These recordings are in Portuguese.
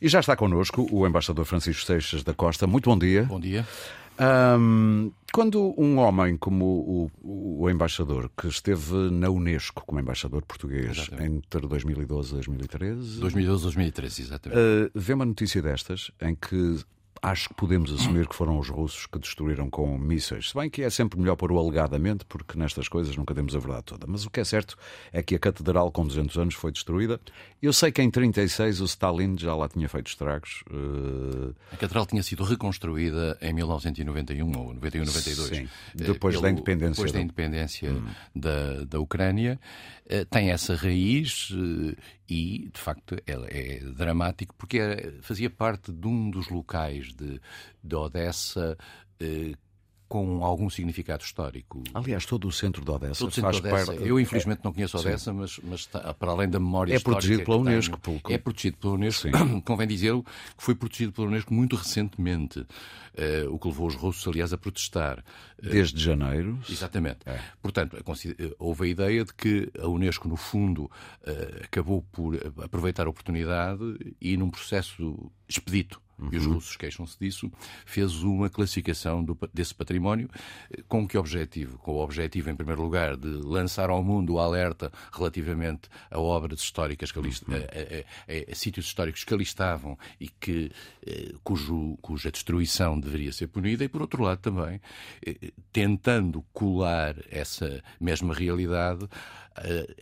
E já está connosco o embaixador Francisco Seixas da Costa. Muito bom dia. Bom dia. Um, quando um homem como o, o, o, embaixador, que esteve na Unesco como embaixador português exatamente. entre 2012 e 2013. 2012 e 2013, exatamente. Uh, vê uma notícia destas em que acho que podemos assumir que foram os russos que destruíram com mísseis. Se bem que é sempre melhor pôr o alegadamente, porque nestas coisas nunca temos a verdade toda. Mas o que é certo é que a catedral com 200 anos foi destruída. Eu sei que em 36 o Stalin já lá tinha feito estragos. Uh... A catedral tinha sido reconstruída em 1991 ou 91, 92. Sim, eh, depois pelo, da independência. Depois da independência hum. da, da Ucrânia. Uh, tem essa raiz e, de facto, ela é dramático porque fazia parte de um dos locais de, de Odessa eh, com algum significado histórico. Aliás, todo o centro de Odessa todo faz parte... Eu, infelizmente, não conheço Odessa, mas, mas está, para além da memória é histórica... Protegido pela Unesco, tenho. É protegido pela Unesco. Sim. Convém dizer que foi protegido pela Unesco muito recentemente, uh, o que levou os russos, aliás, a protestar. Uh, Desde janeiro. Exatamente. É. Portanto, houve a ideia de que a Unesco, no fundo, uh, acabou por aproveitar a oportunidade e, num processo expedito, uhum. e os uhum. russos queixam-se disso, fez uma classificação do, desse património eh, com que objetivo? Com o objetivo, em primeiro lugar, de lançar ao mundo o alerta relativamente a obras históricas que ali, uhum. a, a, a, a, sítios históricos que ali estavam e que, eh, cujo, cuja destruição deveria ser punida, e por outro lado também eh, tentando colar essa mesma realidade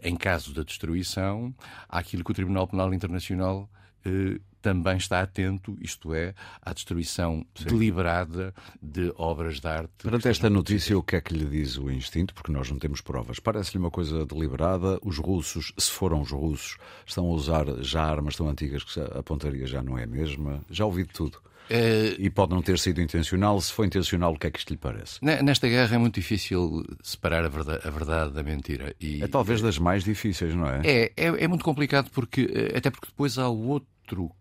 em caso da destruição àquilo que o Tribunal Penal Internacional também está atento, isto é, à destruição Sim. deliberada de obras de arte. Perante esta notícia, o que é que lhe diz o instinto? Porque nós não temos provas. Parece-lhe uma coisa deliberada. Os russos, se foram os russos, estão a usar já armas tão antigas que a pontaria já não é a mesma. Já ouvi de tudo. É... E pode não ter sido intencional. Se foi intencional, o que é que isto lhe parece? Nesta guerra é muito difícil separar a verdade, a verdade da mentira. E... É talvez das mais difíceis, não é? É, é, é muito complicado, porque, eh, até porque depois há o outro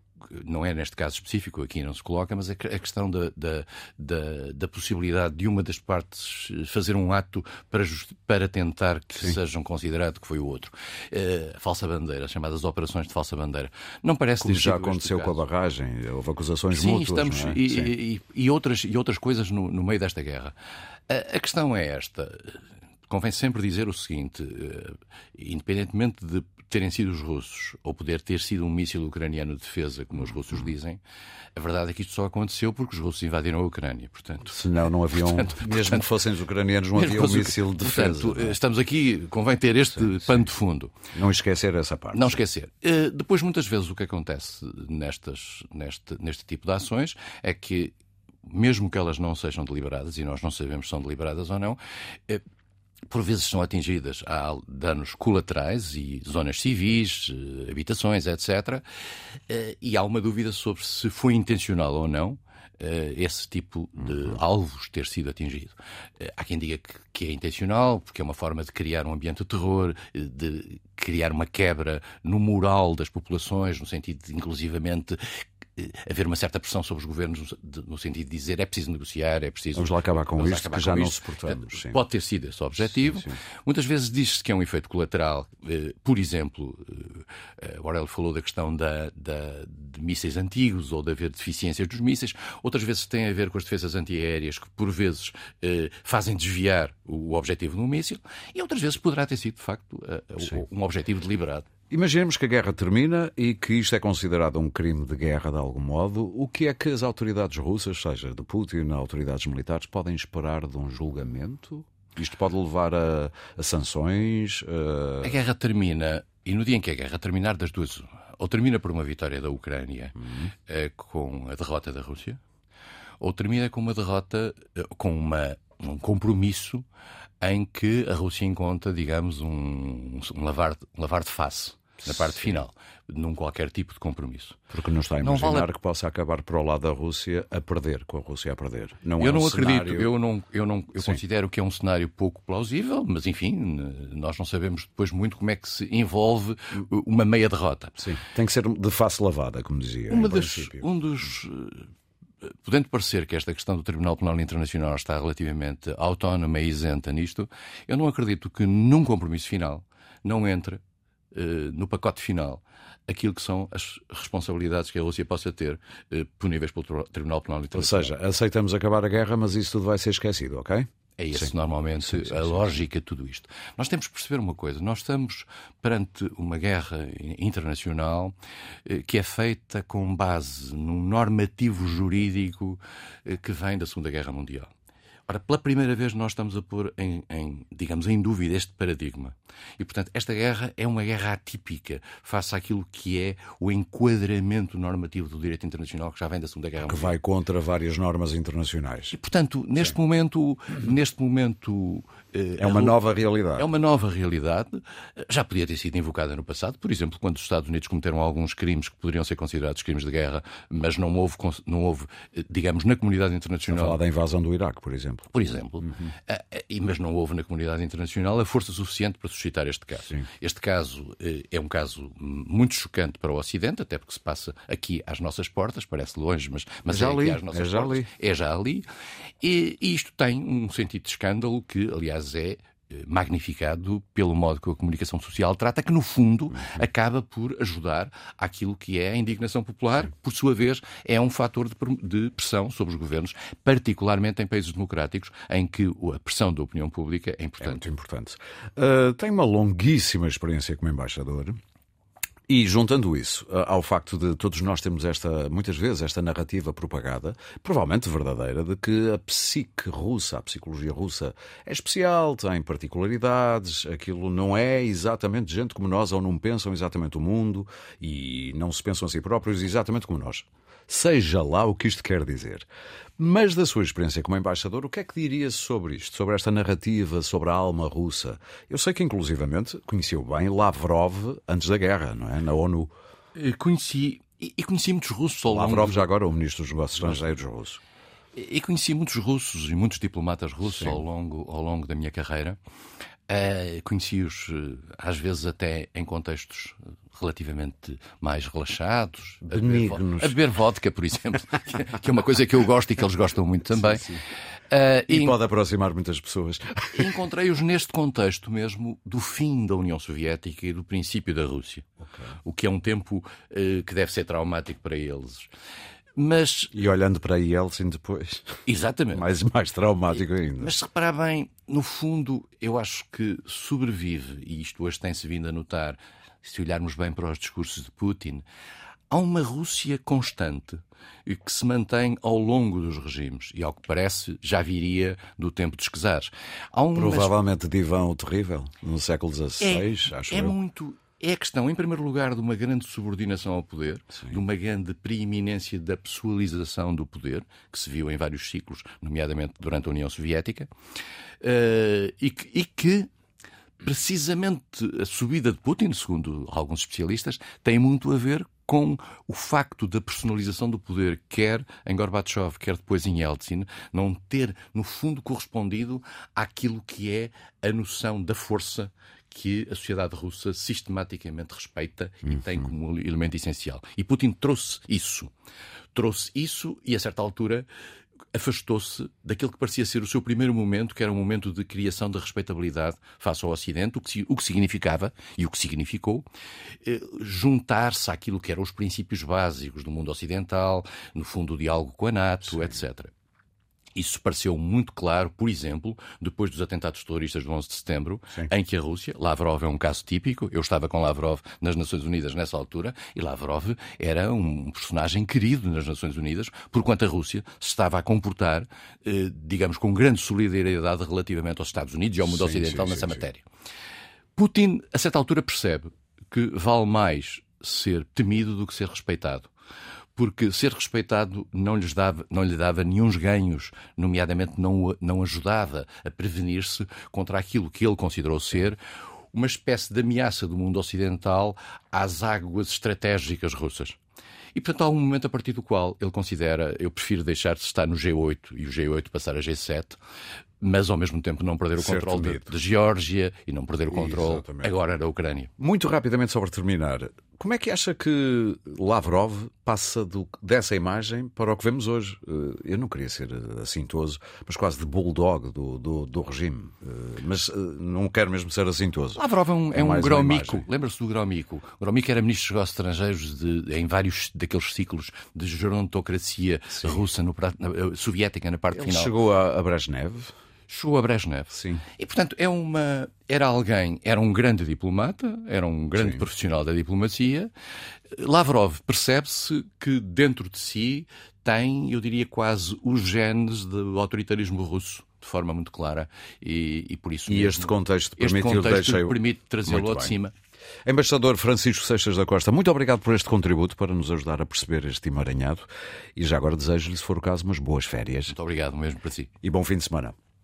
não é neste caso específico, aqui não se coloca, mas a questão da, da, da, da possibilidade de uma das partes fazer um ato para, para tentar que Sim. sejam considerado que foi o outro. Uh, falsa bandeira, chamadas operações de falsa bandeira. Não parece Como já aconteceu com a barragem, houve acusações Sim, mútuas. Estamos, é? e, e, e, outras, e outras coisas no, no meio desta guerra. A, a questão é esta convém sempre dizer o seguinte: uh, independentemente de terem sido os russos ou poder ter sido um míssil ucraniano de defesa, como os russos dizem, a verdade é que isto só aconteceu porque os russos invadiram a Ucrânia. Portanto, Senão não haviam, portanto, mesmo portanto, que fossem os ucranianos, não havia um míssil de defesa. Portanto, estamos aqui, convém ter este sim, pano de fundo. Não esquecer essa parte. Não esquecer. Uh, depois, muitas vezes, o que acontece nestas, neste, neste tipo de ações é que mesmo que elas não sejam deliberadas, e nós não sabemos se são deliberadas ou não, eh, por vezes são atingidas, há danos colaterais e zonas civis, eh, habitações, etc. Eh, e há uma dúvida sobre se foi intencional ou não eh, esse tipo de uhum. alvos ter sido atingido. Há quem diga que, é intencional, porque é uma forma de criar um ambiente de terror, de criar uma quebra no moral das populações, no sentido de, inclusivamente, haver uma certa pressão sobre os governos no sentido de dizer é preciso negociar, é preciso. Vamos lá acabar com isto, acabar que já não isto. suportamos. Sim. Pode ter sido esse o objetivo. Sim, sim. Muitas vezes diz-se que é um efeito colateral. Eh, por exemplo, eh, agora ele falou da questão da, da, de mísseis antigos ou de haver deficiências dos mísseis. Outras vezes tem a ver com as defesas antiaéreas que, por vezes, fazem desviar o objetivo do míssil. E outras vezes poderá ter sido, de facto, um objetivo deliberado. Imaginemos que a guerra termina e que isto é considerado um crime de guerra de algum modo. O que é que as autoridades russas, seja de Putin, autoridades militares, podem esperar de um julgamento? Isto pode levar a, a sanções? A... a guerra termina, e no dia em que a guerra terminar, das duas, ou termina por uma vitória da Ucrânia uhum. com a derrota da Rússia, ou termina com uma derrota, eh, com uma, um compromisso em que a Rússia encontra, digamos, um, um, lavar, um lavar de face na parte Sim. final, num qualquer tipo de compromisso. Porque não está a imaginar vale... que possa acabar para o lado da Rússia a perder, com a Rússia a perder. Não eu é um não acredito, cenário... eu não, eu não, eu considero que é um cenário pouco plausível, mas enfim, nós não sabemos depois muito como é que se envolve uma meia derrota. Sim, tem que ser de face lavada, como dizia. Uma das, um dos podendo parecer que esta questão do Tribunal Penal Internacional está relativamente autónoma e isenta nisto, eu não acredito que num compromisso final não entre no pacote final aquilo que são as responsabilidades que a Rússia possa ter puníveis pelo Tribunal Penal Internacional. Ou seja, aceitamos acabar a guerra, mas isso tudo vai ser esquecido, ok? É esse sim. normalmente sim, sim, a lógica de tudo isto. Nós temos que perceber uma coisa: nós estamos perante uma guerra internacional eh, que é feita com base num normativo jurídico eh, que vem da Segunda Guerra Mundial. Ora, pela primeira vez nós estamos a pôr em, em, digamos, em dúvida este paradigma. E, portanto, esta guerra é uma guerra atípica face àquilo que é o enquadramento normativo do direito internacional que já vem da Segunda Guerra Mundial. Que vai contra várias normas internacionais. E, portanto, neste Sim. momento, neste momento é uma nova realidade. É uma nova realidade. Já podia ter sido invocada no passado, por exemplo, quando os Estados Unidos cometeram alguns crimes que poderiam ser considerados crimes de guerra, mas não houve, não houve eh, digamos, na comunidade internacional. Falar da invasão do Iraque, por exemplo. Por exemplo. Uhum. Uh, mas não houve na comunidade internacional a força suficiente para suscitar este caso. Sim. Este caso é um caso muito chocante para o Ocidente, até porque se passa aqui às nossas portas, parece longe, mas, mas já é ali, aqui às nossas é já portas. Ali. É já ali. E, e isto tem um sentido de escândalo que, aliás, é eh, magnificado pelo modo que a comunicação social trata, que no fundo acaba por ajudar àquilo que é a indignação popular, por sua vez, é um fator de pressão sobre os governos, particularmente em países democráticos, em que a pressão da opinião pública é importante. É muito importante. Uh, tem uma longuíssima experiência como embaixador. E juntando isso eh, ao facto de todos nós termos esta, muitas vezes, esta narrativa propagada, provavelmente verdadeira, de que a psique russa, a psicologia russa, é especial, tem particularidades, aquilo não é exatamente gente como nós, ou não pensam exatamente o mundo e não se pensam a si próprios exatamente como nós. Seja lá o que isto quer dizer. Mas da sua experiência como embaixador, o que é que diria sobre isto, sobre esta narrativa, sobre a alma russa? Eu sei que, inclusivamente, conheceu bem Lavrov antes da guerra, não é? Na ONU. Conheci, e conheci muitos russos ao longo... Lavrov, já agora, o ministro dos negócios estrangeiros russos. E conheci muitos russos e muitos diplomatas russos ao longo, ao longo da minha carreira. Uh, Conheci-os, uh, às vezes, até em contextos relativamente mais relaxados, benignos. A beber, vodka, por exemplo, que é uma coisa que eu gosto e que eles gostam muito também. Sim, sim. Uh, e, e pode aproximar muitas pessoas. Encontrei-os neste contexto mesmo do fim da União Soviética e do princípio da Rússia. Okay. O que é um tempo uh, que deve ser traumático para eles. Mas... E olhando para Yeltsin depois. Exatamente. mais, mais traumático ainda. Mas se reparar bem, no fundo, eu acho que sobrevive, e isto hoje tem-se vindo a notar, se olharmos bem para os discursos de Putin, há uma Rússia constante e que se mantém ao longo dos regimes e, ao que parece, já viria do tempo dos czares. Um... Provavelmente de Ivan o Terrível, no século XVI, é, acho é eu. muito é a questão, em primeiro lugar, de uma grande subordinação ao poder, Sim. de uma grande preeminência da pessoalização do poder, que se viu em vários ciclos, nomeadamente durante a União Soviética, uh, e, que, e que precisamente a subida de Putin, segundo alguns especialistas, tem muito a ver com o facto da personalização do poder, quer em Gorbachev, quer depois em Yeltsin, não ter, no fundo, correspondido àquilo que é a noção da força que a sociedade russa sistematicamente respeita e uhum. tem como elemento essencial. E Putin trouxe isso. Trouxe isso e, a certa altura, afastou-se daquilo que parecia ser o seu primeiro momento, que era um momento de criação de respeitabilidade face ao Ocidente, o que, o que significava e o que significou eh, juntar-se àquilo que eram os princípios básicos do mundo ocidental, no fundo o diálogo com a NATO, Sim. etc. Isso pareceu muito claro, por exemplo, depois dos atentados terroristas do 11 de setembro, Sim. em que a Rússia, Lavrov é um caso típico, eu estava com Lavrov nas Nações Unidas nessa altura, e Lavrov era um personagem querido nas Nações Unidas, porquanto a Rússia se estava a comportar, eh, digamos, com grande solidariedade relativamente aos Estados Unidos e ao mundo sim, ocidental sim, nessa matéria. Putin, a certa altura, percebe que vale mais ser temido do que ser respeitado porque ser respeitado não, lhes dava, não lhe dava nenhum ganhos, nomeadamente não, não ajudava a prevenir-se contra aquilo que ele considerou ser uma espécie de ameaça do mundo ocidental às águas estratégicas russas. E, portanto, há um momento a partir do qual ele considera eu prefiro deixar de estar no G8 e o G8 passar a G7, mas ao mesmo tempo não perder o controle de, de, Geórgia e não perder o controle Exatamente. agora da Ucrânia. Muito rapidamente sobre terminar, Como é que acha que Lavrov passa do, dessa imagem para o que vemos hoje? Eh, eu não queria ser assintoso, mas quase de bulldog do, do, do regime. Eh, mas eh, não quero mesmo ser assintoso. Lavrov é um, é, é um. Lembra-se do graumico? O graumico era ministro dos negócios estrangeiros de, em vários daqueles ciclos de gerontocracia Sim. russa, no, na, soviética, na parte Ele final. chegou a, a Brezhnev chegou a Brezhnev. Sim. E, portanto, é uma, era alguém, era um grande diplomata, era um grande Sim. profissional da diplomacia. Lavrov percebe-se que dentro de si tem, eu diria, quase os genes do autoritarismo russo de forma muito clara e, e por isso e mesmo, este contexto permite, este permite trazê-lo de cima. Embaixador Francisco Seixas da Costa, muito obrigado por este contributo para nos ajudar a perceber este emaranhado e já agora desejo-lhe, se for o caso, umas boas férias. Muito obrigado mesmo para si. E bom fim de semana.